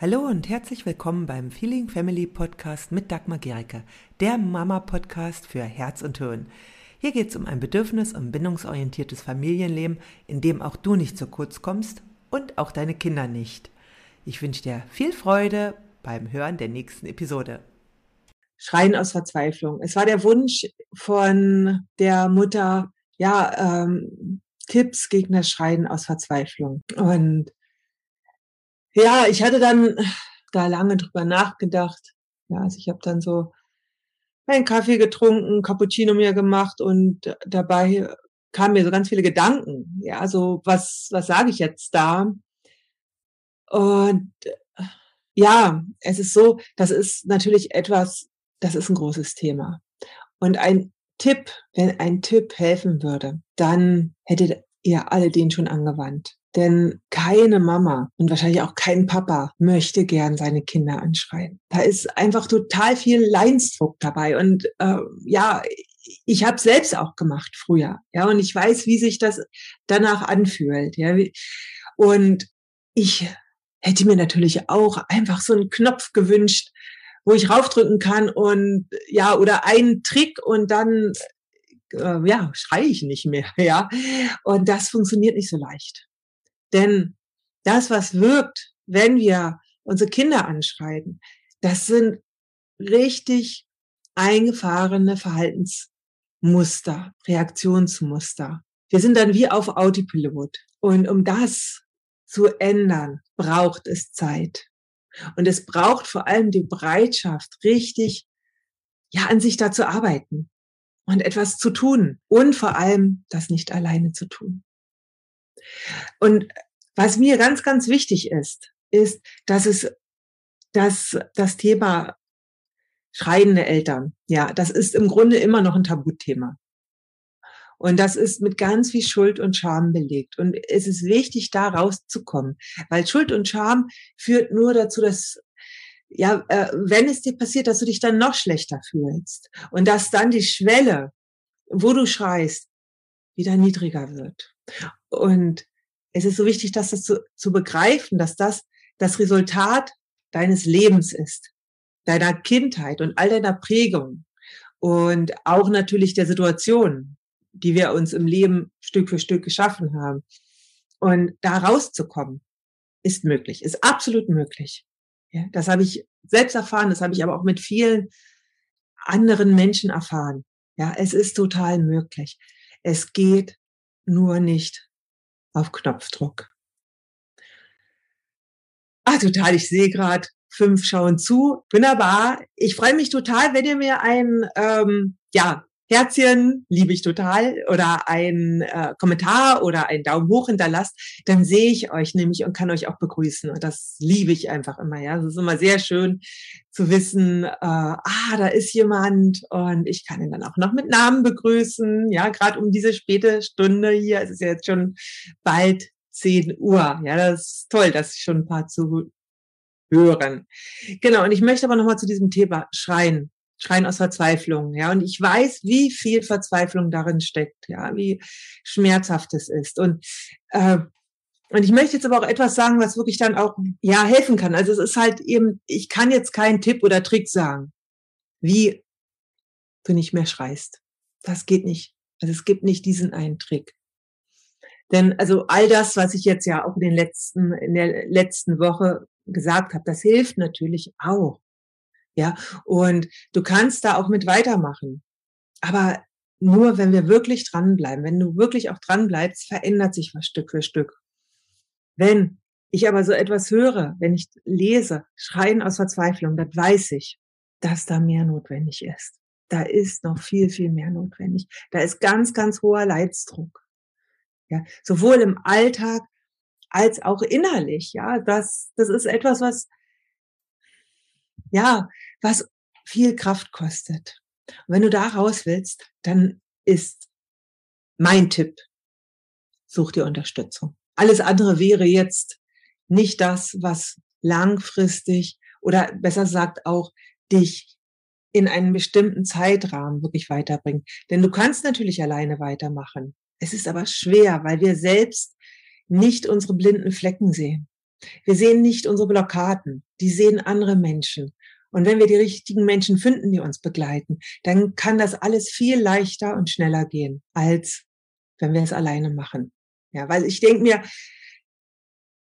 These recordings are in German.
Hallo und herzlich willkommen beim Feeling Family Podcast mit Dagmar Gericke, der Mama-Podcast für Herz und Hirn. Hier geht es um ein bedürfnis- und bindungsorientiertes Familienleben, in dem auch du nicht zu kurz kommst und auch deine Kinder nicht. Ich wünsche dir viel Freude beim Hören der nächsten Episode. Schreien aus Verzweiflung. Es war der Wunsch von der Mutter, ja, ähm, Tipps gegen das Schreien aus Verzweiflung. Und ja, ich hatte dann da lange drüber nachgedacht. Ja, also ich habe dann so einen Kaffee getrunken, Cappuccino mir gemacht und dabei kamen mir so ganz viele Gedanken. Ja, so was was sage ich jetzt da? Und ja, es ist so, das ist natürlich etwas, das ist ein großes Thema. Und ein Tipp, wenn ein Tipp helfen würde, dann hättet ihr alle den schon angewandt. Denn keine Mama und wahrscheinlich auch kein Papa möchte gern seine Kinder anschreien. Da ist einfach total viel Leinsdruck dabei. Und äh, ja, ich habe selbst auch gemacht früher. Ja, und ich weiß, wie sich das danach anfühlt. Ja, und ich hätte mir natürlich auch einfach so einen Knopf gewünscht, wo ich raufdrücken kann und ja, oder einen Trick und dann äh, ja, schreie ich nicht mehr, ja. Und das funktioniert nicht so leicht. Denn das, was wirkt, wenn wir unsere Kinder anschreien, das sind richtig eingefahrene Verhaltensmuster, Reaktionsmuster. Wir sind dann wie auf Autopilot. Und um das zu ändern, braucht es Zeit. Und es braucht vor allem die Bereitschaft, richtig, ja, an sich da zu arbeiten und etwas zu tun und vor allem das nicht alleine zu tun. Und was mir ganz, ganz wichtig ist, ist, dass es, dass das Thema schreiende Eltern, ja, das ist im Grunde immer noch ein Tabuthema. Und das ist mit ganz viel Schuld und Scham belegt. Und es ist wichtig, da rauszukommen, weil Schuld und Scham führt nur dazu, dass ja, äh, wenn es dir passiert, dass du dich dann noch schlechter fühlst und dass dann die Schwelle, wo du schreist, wieder niedriger wird. Und es ist so wichtig, dass das zu, zu begreifen, dass das das Resultat deines Lebens ist, deiner Kindheit und all deiner Prägung und auch natürlich der Situation, die wir uns im Leben Stück für Stück geschaffen haben. Und da rauszukommen, ist möglich, ist absolut möglich. Ja, das habe ich selbst erfahren, das habe ich aber auch mit vielen anderen Menschen erfahren. Ja, es ist total möglich. Es geht nur nicht auf Knopfdruck. Ah, total, ich sehe gerade, fünf schauen zu. Wunderbar. Ich freue mich total, wenn ihr mir ein ähm, ja, Herzchen, liebe ich total, oder ein äh, Kommentar oder einen Daumen hoch hinterlasst, dann sehe ich euch nämlich und kann euch auch begrüßen. Und das liebe ich einfach immer. Ja, es ist immer sehr schön zu wissen, äh, ah, da ist jemand und ich kann ihn dann auch noch mit Namen begrüßen. Ja, gerade um diese späte Stunde hier. Es ist ja jetzt schon bald 10 Uhr. Ja, das ist toll, dass ich schon ein paar zu hören. Genau, und ich möchte aber nochmal zu diesem Thema schreien Schreien aus Verzweiflung, ja. Und ich weiß, wie viel Verzweiflung darin steckt, ja, wie schmerzhaft es ist. Und äh, und ich möchte jetzt aber auch etwas sagen, was wirklich dann auch ja helfen kann. Also es ist halt eben, ich kann jetzt keinen Tipp oder Trick sagen, wie du nicht mehr schreist. Das geht nicht. Also es gibt nicht diesen einen Trick. Denn also all das, was ich jetzt ja auch in den letzten in der letzten Woche gesagt habe, das hilft natürlich auch. Ja, und du kannst da auch mit weitermachen. Aber nur wenn wir wirklich dranbleiben, wenn du wirklich auch dranbleibst, verändert sich was Stück für Stück. Wenn ich aber so etwas höre, wenn ich lese, Schreien aus Verzweiflung, dann weiß ich, dass da mehr notwendig ist. Da ist noch viel, viel mehr notwendig. Da ist ganz, ganz hoher Leidsdruck. Ja, sowohl im Alltag als auch innerlich. Ja, das, das ist etwas, was ja, was viel Kraft kostet. Und wenn du da raus willst, dann ist mein Tipp, such dir Unterstützung. Alles andere wäre jetzt nicht das, was langfristig oder besser gesagt auch dich in einen bestimmten Zeitrahmen wirklich weiterbringt. Denn du kannst natürlich alleine weitermachen. Es ist aber schwer, weil wir selbst nicht unsere blinden Flecken sehen. Wir sehen nicht unsere Blockaden, die sehen andere Menschen. Und wenn wir die richtigen Menschen finden, die uns begleiten, dann kann das alles viel leichter und schneller gehen, als wenn wir es alleine machen. Ja, weil ich denke mir,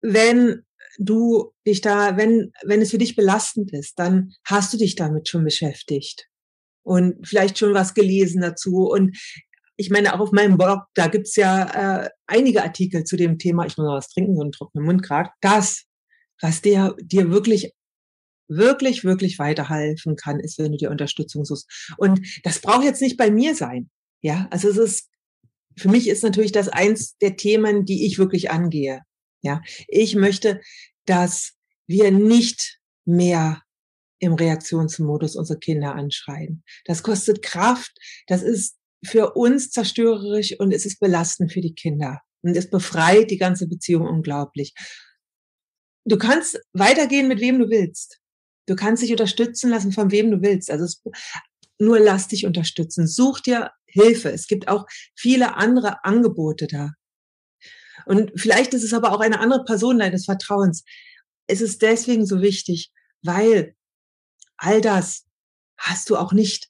wenn du dich da, wenn, wenn es für dich belastend ist, dann hast du dich damit schon beschäftigt und vielleicht schon was gelesen dazu. Und ich meine, auch auf meinem Blog, da gibt's ja äh, einige Artikel zu dem Thema, ich muss noch was trinken, so einen trockenen Mund gerade, das, was dir, dir wirklich wirklich, wirklich weiterhelfen kann, ist, wenn du dir Unterstützung suchst. Und das braucht jetzt nicht bei mir sein. Ja, also es ist, für mich ist natürlich das eins der Themen, die ich wirklich angehe. Ja, ich möchte, dass wir nicht mehr im Reaktionsmodus unsere Kinder anschreien. Das kostet Kraft. Das ist für uns zerstörerisch und es ist belastend für die Kinder. Und es befreit die ganze Beziehung unglaublich. Du kannst weitergehen mit wem du willst. Du kannst dich unterstützen lassen, von wem du willst. Also es, nur lass dich unterstützen. Such dir Hilfe. Es gibt auch viele andere Angebote da. Und vielleicht ist es aber auch eine andere Person deines Vertrauens. Es ist deswegen so wichtig, weil all das hast du auch nicht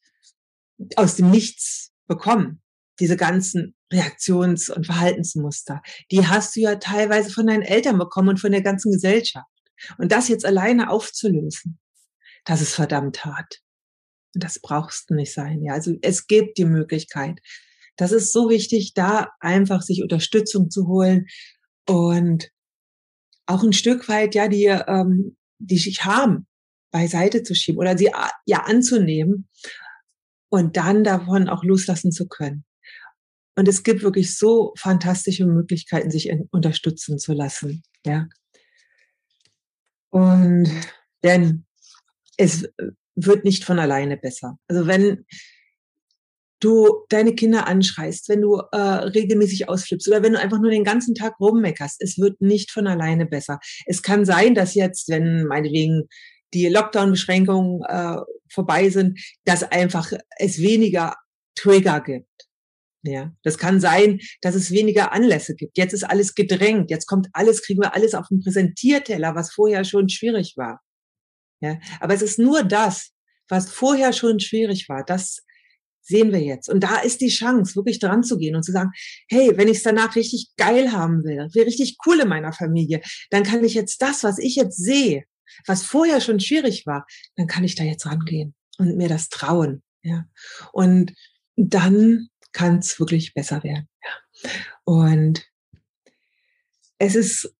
aus dem Nichts bekommen. Diese ganzen Reaktions- und Verhaltensmuster, die hast du ja teilweise von deinen Eltern bekommen und von der ganzen Gesellschaft. Und das jetzt alleine aufzulösen, das ist verdammt hart. Das brauchst du nicht sein. Ja, also es gibt die Möglichkeit. Das ist so wichtig, da einfach sich Unterstützung zu holen und auch ein Stück weit ja die ähm, die Scham beiseite zu schieben oder sie ja anzunehmen und dann davon auch loslassen zu können. Und es gibt wirklich so fantastische Möglichkeiten, sich unterstützen zu lassen. Ja. Und denn es wird nicht von alleine besser. Also wenn du deine Kinder anschreist, wenn du äh, regelmäßig ausflippst oder wenn du einfach nur den ganzen Tag rummeckerst, es wird nicht von alleine besser. Es kann sein, dass jetzt, wenn meinetwegen die Lockdown-Beschränkungen äh, vorbei sind, dass einfach es weniger Trigger gibt. Ja, das kann sein, dass es weniger Anlässe gibt. Jetzt ist alles gedrängt. Jetzt kommt alles, kriegen wir alles auf den Präsentierteller, was vorher schon schwierig war. Ja, aber es ist nur das, was vorher schon schwierig war. Das sehen wir jetzt. Und da ist die Chance, wirklich dran zu gehen und zu sagen, hey, wenn ich es danach richtig geil haben will, will richtig cool in meiner Familie, dann kann ich jetzt das, was ich jetzt sehe, was vorher schon schwierig war, dann kann ich da jetzt rangehen und mir das trauen. Ja. Und dann kann es wirklich besser werden. Ja. Und es ist,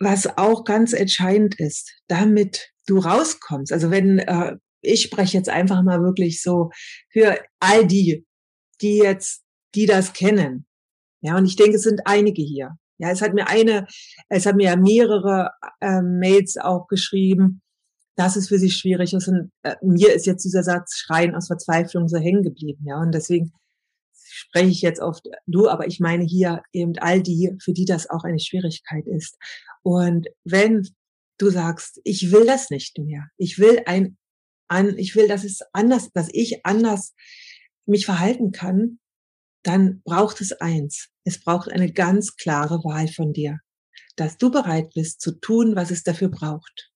was auch ganz entscheidend ist, damit du rauskommst. Also wenn äh, ich spreche jetzt einfach mal wirklich so für all die, die jetzt, die das kennen. Ja, und ich denke, es sind einige hier. Ja, es hat mir eine, es hat mir ja mehrere äh, Mails auch geschrieben, dass es für sie schwierig ist. Und äh, mir ist jetzt dieser Satz Schreien aus Verzweiflung so hängen geblieben. Ja, und deswegen spreche ich jetzt oft du, aber ich meine hier eben all die, für die das auch eine Schwierigkeit ist. Und wenn du sagst, ich will das nicht mehr, ich will ein, an, ich will, dass es anders, dass ich anders mich verhalten kann, dann braucht es eins. Es braucht eine ganz klare Wahl von dir, dass du bereit bist zu tun, was es dafür braucht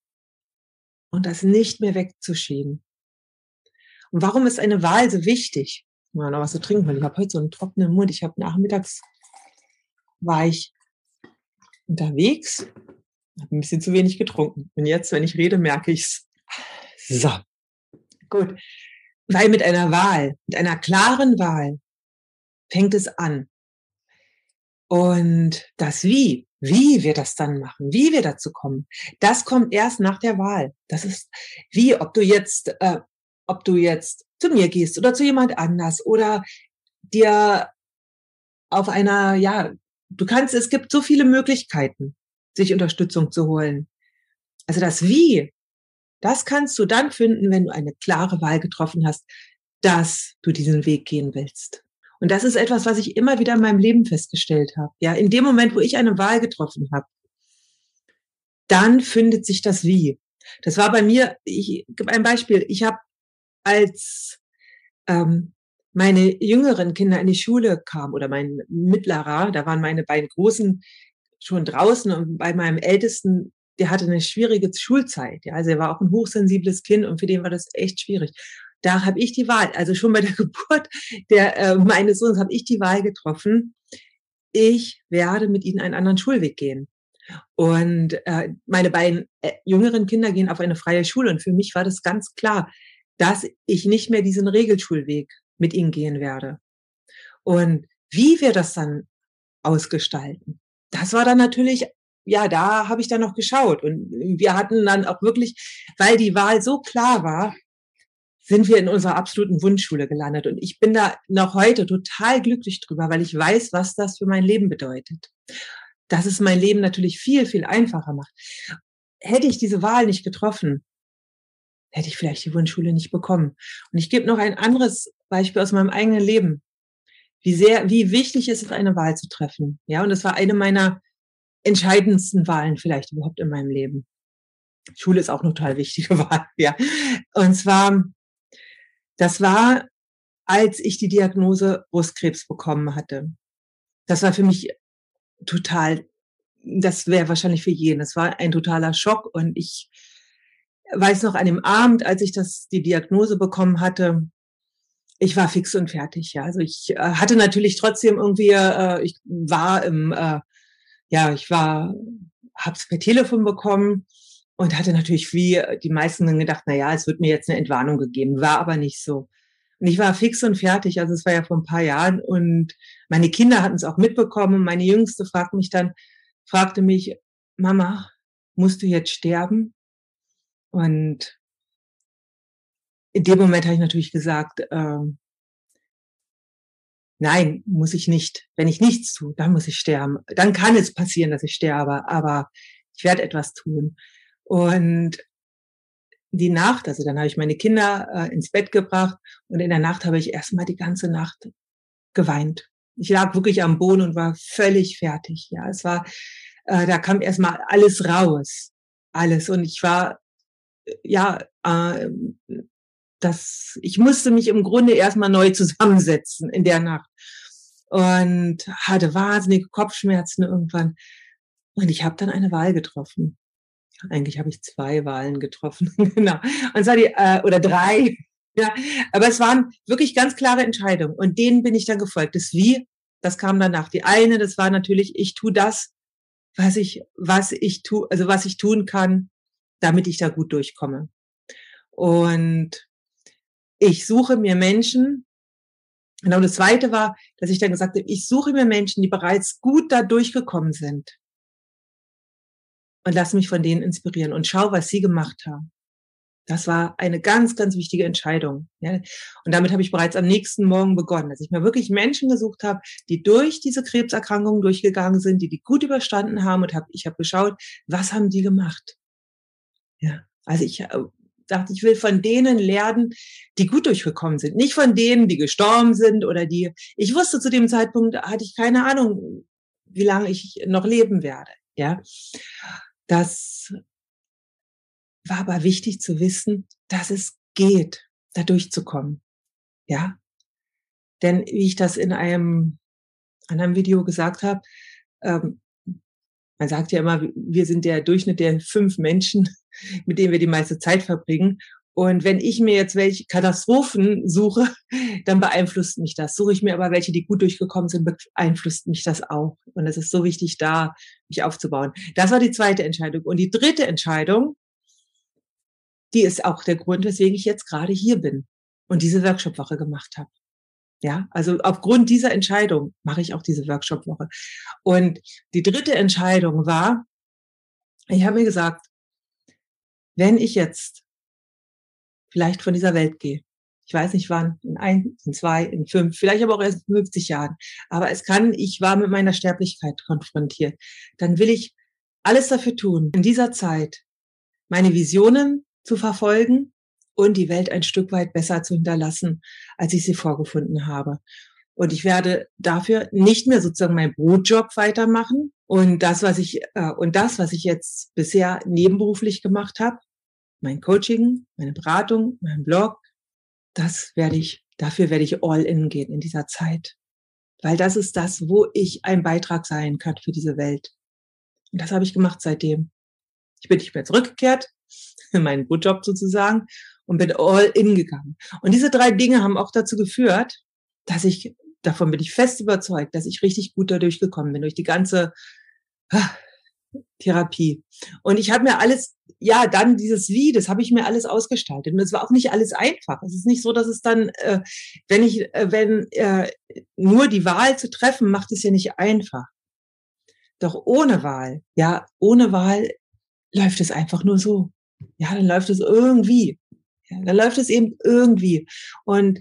und das nicht mehr wegzuschieben. Und warum ist eine Wahl so wichtig? Mal noch was zu trinken, weil ich habe heute so einen trockenen Mund. Ich habe nachmittags war ich unterwegs, habe ein bisschen zu wenig getrunken. Und jetzt, wenn ich rede, merke ich's. So, gut. Weil mit einer Wahl, mit einer klaren Wahl, fängt es an. Und das Wie, wie wir das dann machen, wie wir dazu kommen, das kommt erst nach der Wahl. Das ist wie, ob du jetzt, äh, ob du jetzt zu mir gehst oder zu jemand anders oder dir auf einer, ja, du kannst, es gibt so viele Möglichkeiten, sich Unterstützung zu holen. Also das Wie, das kannst du dann finden, wenn du eine klare Wahl getroffen hast, dass du diesen Weg gehen willst. Und das ist etwas, was ich immer wieder in meinem Leben festgestellt habe. Ja, in dem Moment, wo ich eine Wahl getroffen habe, dann findet sich das Wie. Das war bei mir, ich gebe ein Beispiel. Ich habe als ähm, meine jüngeren Kinder in die Schule kamen oder mein mittlerer, da waren meine beiden Großen schon draußen und bei meinem Ältesten der hatte eine schwierige Schulzeit. Ja, also er war auch ein hochsensibles Kind und für den war das echt schwierig. Da habe ich die Wahl, also schon bei der Geburt der äh, meines Sohnes habe ich die Wahl getroffen. Ich werde mit ihnen einen anderen Schulweg gehen. Und äh, meine beiden äh, jüngeren Kinder gehen auf eine freie Schule und für mich war das ganz klar, dass ich nicht mehr diesen Regelschulweg mit ihnen gehen werde. Und wie wir das dann ausgestalten, das war dann natürlich, ja, da habe ich dann noch geschaut. Und wir hatten dann auch wirklich, weil die Wahl so klar war, sind wir in unserer absoluten Wunschschule gelandet. Und ich bin da noch heute total glücklich drüber, weil ich weiß, was das für mein Leben bedeutet. Dass es mein Leben natürlich viel, viel einfacher macht. Hätte ich diese Wahl nicht getroffen, hätte ich vielleicht die Wunschschule nicht bekommen. Und ich gebe noch ein anderes Beispiel aus meinem eigenen Leben. Wie sehr, wie wichtig ist es, eine Wahl zu treffen. Ja, und das war eine meiner entscheidendsten Wahlen vielleicht überhaupt in meinem Leben. Schule ist auch eine total wichtige Wahl, ja. Und zwar, das war, als ich die Diagnose Brustkrebs bekommen hatte. Das war für mich total, das wäre wahrscheinlich für jeden. Das war ein totaler Schock und ich weiß noch an dem Abend, als ich das, die Diagnose bekommen hatte, ich war fix und fertig. Ja, also ich äh, hatte natürlich trotzdem irgendwie, äh, ich war im, äh, ja, ich war, hab's per Telefon bekommen und hatte natürlich wie die meisten dann gedacht, na ja, es wird mir jetzt eine Entwarnung gegeben, war aber nicht so. Und ich war fix und fertig, also es war ja vor ein paar Jahren und meine Kinder hatten es auch mitbekommen meine Jüngste fragte mich dann, fragte mich, Mama, musst du jetzt sterben? Und in dem Moment habe ich natürlich gesagt, äh, nein, muss ich nicht. Wenn ich nichts tue, dann muss ich sterben. Dann kann es passieren, dass ich sterbe, aber ich werde etwas tun. Und die Nacht, also dann habe ich meine Kinder äh, ins Bett gebracht und in der Nacht habe ich erstmal die ganze Nacht geweint. Ich lag wirklich am Boden und war völlig fertig. Ja, es war, äh, da kam erstmal alles raus, alles. Und ich war ja, äh, das, ich musste mich im Grunde erstmal neu zusammensetzen in der Nacht und hatte wahnsinnige Kopfschmerzen irgendwann. Und ich habe dann eine Wahl getroffen. Eigentlich habe ich zwei Wahlen getroffen, genau. Und zwar die äh, oder drei. Ja, aber es waren wirklich ganz klare Entscheidungen und denen bin ich dann gefolgt. Das Wie, das kam danach. Die eine, das war natürlich, ich tu das, was ich, was ich tu, also was ich tun kann, damit ich da gut durchkomme. Und ich suche mir Menschen, genau das zweite war, dass ich dann gesagt habe, ich suche mir Menschen, die bereits gut da durchgekommen sind. Und lass mich von denen inspirieren und schau, was sie gemacht haben. Das war eine ganz, ganz wichtige Entscheidung. Ja. Und damit habe ich bereits am nächsten Morgen begonnen, dass ich mir wirklich Menschen gesucht habe, die durch diese Krebserkrankungen durchgegangen sind, die die gut überstanden haben und habe, ich habe geschaut, was haben die gemacht? Ja, also ich äh, dachte, ich will von denen lernen, die gut durchgekommen sind. Nicht von denen, die gestorben sind oder die, ich wusste zu dem Zeitpunkt, hatte ich keine Ahnung, wie lange ich noch leben werde. Ja, das war aber wichtig zu wissen, dass es geht, da durchzukommen. Ja, denn wie ich das in einem anderen Video gesagt habe, ähm, man sagt ja immer, wir sind der Durchschnitt der fünf Menschen, mit denen wir die meiste Zeit verbringen. Und wenn ich mir jetzt welche Katastrophen suche, dann beeinflusst mich das. Suche ich mir aber welche, die gut durchgekommen sind, beeinflusst mich das auch. Und es ist so wichtig, da mich aufzubauen. Das war die zweite Entscheidung. Und die dritte Entscheidung, die ist auch der Grund, weswegen ich jetzt gerade hier bin und diese Workshop-Woche gemacht habe. Ja, also aufgrund dieser Entscheidung mache ich auch diese Workshop-Woche. Und die dritte Entscheidung war, ich habe mir gesagt, wenn ich jetzt vielleicht von dieser Welt gehe, ich weiß nicht wann, in ein, in zwei, in fünf, vielleicht aber auch erst in 50 Jahren, aber es kann, ich war mit meiner Sterblichkeit konfrontiert, dann will ich alles dafür tun, in dieser Zeit meine Visionen zu verfolgen, und die Welt ein Stück weit besser zu hinterlassen, als ich sie vorgefunden habe. Und ich werde dafür nicht mehr sozusagen meinen Brotjob weitermachen. Und das, was ich, äh, und das, was ich jetzt bisher nebenberuflich gemacht habe, mein Coaching, meine Beratung, mein Blog, das werde ich, dafür werde ich all in gehen in dieser Zeit. Weil das ist das, wo ich ein Beitrag sein kann für diese Welt. Und das habe ich gemacht seitdem. Ich bin nicht mehr zurückgekehrt in meinen Brotjob sozusagen und bin all in gegangen. Und diese drei Dinge haben auch dazu geführt, dass ich, davon bin ich fest überzeugt, dass ich richtig gut dadurch gekommen bin, durch die ganze ah, Therapie. Und ich habe mir alles, ja, dann dieses Wie, das habe ich mir alles ausgestaltet. Und es war auch nicht alles einfach. Es ist nicht so, dass es dann, äh, wenn ich, äh, wenn äh, nur die Wahl zu treffen, macht es ja nicht einfach. Doch ohne Wahl, ja, ohne Wahl läuft es einfach nur so. Ja, dann läuft es irgendwie. Ja, dann läuft es eben irgendwie. Und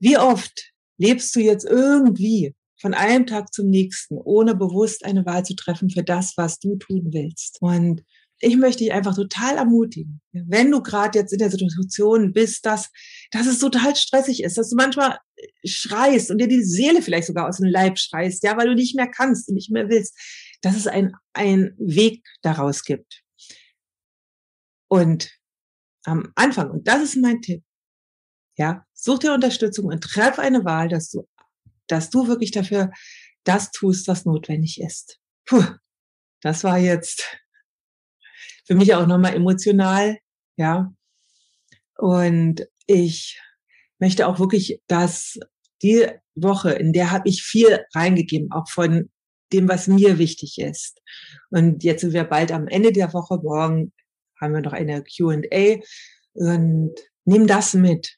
wie oft lebst du jetzt irgendwie von einem Tag zum nächsten, ohne bewusst eine Wahl zu treffen für das, was du tun willst? Und ich möchte dich einfach total ermutigen, wenn du gerade jetzt in der Situation bist, dass, dass es total stressig ist, dass du manchmal schreist und dir die Seele vielleicht sogar aus dem Leib schreist, ja, weil du nicht mehr kannst und nicht mehr willst, dass es ein, ein Weg daraus gibt. Und am Anfang, und das ist mein Tipp, ja, such dir Unterstützung und treff eine Wahl, dass du, dass du wirklich dafür das tust, was notwendig ist. Puh, das war jetzt für mich auch nochmal emotional, ja. Und ich möchte auch wirklich, dass die Woche, in der habe ich viel reingegeben, auch von dem, was mir wichtig ist. Und jetzt sind wir bald am Ende der Woche. Morgen haben wir noch eine Q&A und nimm das mit.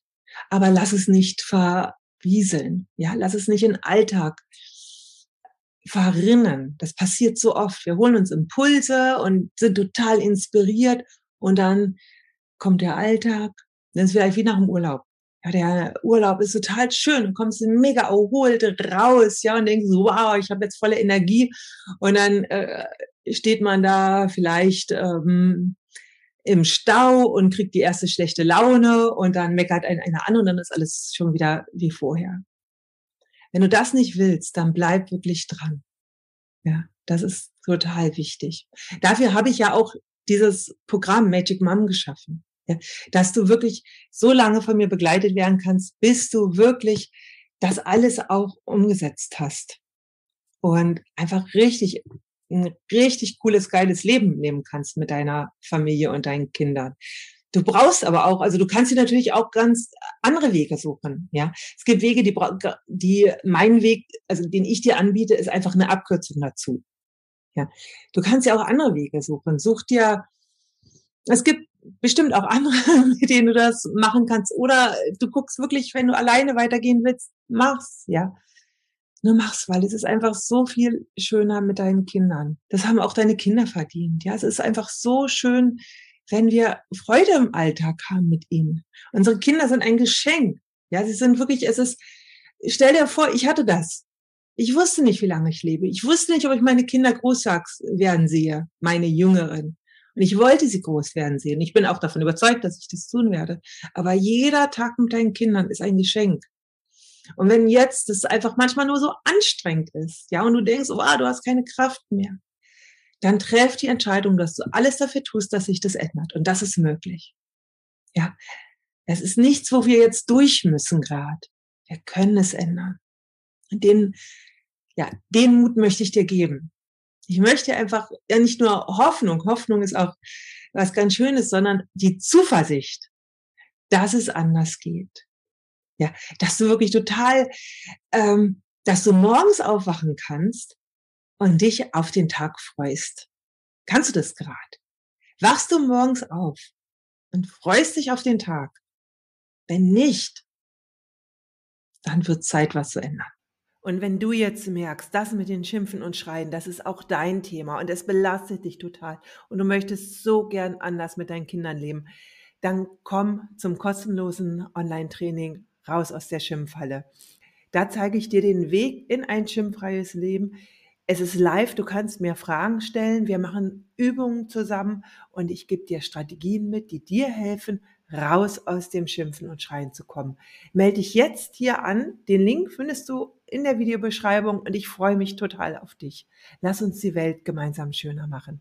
Aber lass es nicht verwieseln. Ja, lass es nicht in Alltag verrinnen. Das passiert so oft. Wir holen uns Impulse und sind total inspiriert und dann kommt der Alltag. Dann ist vielleicht wie nach dem Urlaub. Ja, der Urlaub ist total schön. Du kommst mega erholt raus, ja, und denkst so, wow, ich habe jetzt volle Energie. Und dann äh, steht man da vielleicht ähm, im Stau und kriegt die erste schlechte Laune und dann meckert einen einer an und dann ist alles schon wieder wie vorher. Wenn du das nicht willst, dann bleib wirklich dran. Ja, das ist total wichtig. Dafür habe ich ja auch dieses Programm Magic Mom geschaffen. Ja, dass du wirklich so lange von mir begleitet werden kannst, bis du wirklich das alles auch umgesetzt hast. Und einfach richtig ein richtig cooles, geiles Leben leben kannst mit deiner Familie und deinen Kindern. Du brauchst aber auch, also du kannst dir natürlich auch ganz andere Wege suchen. Ja, es gibt Wege, die, die mein Weg, also den ich dir anbiete, ist einfach eine Abkürzung dazu. Ja, du kannst ja auch andere Wege suchen. Such dir, es gibt bestimmt auch andere, mit denen du das machen kannst. Oder du guckst wirklich, wenn du alleine weitergehen willst, mach's. Ja, nur mach's, weil es ist einfach so viel schöner mit deinen Kindern. Das haben auch deine Kinder verdient. Ja, es ist einfach so schön, wenn wir Freude im Alltag haben mit ihnen. Unsere Kinder sind ein Geschenk. Ja, sie sind wirklich, es ist, stell dir vor, ich hatte das. Ich wusste nicht, wie lange ich lebe. Ich wusste nicht, ob ich meine Kinder groß werden sehe, meine Jüngeren. Und ich wollte sie groß werden sehen. Ich bin auch davon überzeugt, dass ich das tun werde. Aber jeder Tag mit deinen Kindern ist ein Geschenk. Und wenn jetzt das einfach manchmal nur so anstrengend ist, ja, und du denkst, oh, du hast keine Kraft mehr, dann treff die Entscheidung, dass du alles dafür tust, dass sich das ändert. Und das ist möglich. Ja, es ist nichts, wo wir jetzt durch müssen gerade. Wir können es ändern. Und den, ja, den Mut möchte ich dir geben. Ich möchte einfach ja nicht nur Hoffnung, Hoffnung ist auch was ganz Schönes, sondern die Zuversicht, dass es anders geht. Ja, dass du wirklich total, ähm, dass du morgens aufwachen kannst und dich auf den Tag freust. Kannst du das gerade? Wachst du morgens auf und freust dich auf den Tag? Wenn nicht, dann wird Zeit, was zu ändern. Und wenn du jetzt merkst, das mit den Schimpfen und Schreien, das ist auch dein Thema und es belastet dich total und du möchtest so gern anders mit deinen Kindern leben, dann komm zum kostenlosen Online-Training raus aus der Schimpfhalle. Da zeige ich dir den Weg in ein schimpffreies Leben. Es ist live, du kannst mir Fragen stellen, wir machen Übungen zusammen und ich gebe dir Strategien mit, die dir helfen, raus aus dem Schimpfen und Schreien zu kommen. Melde dich jetzt hier an. Den Link findest du in der Videobeschreibung und ich freue mich total auf dich. Lass uns die Welt gemeinsam schöner machen.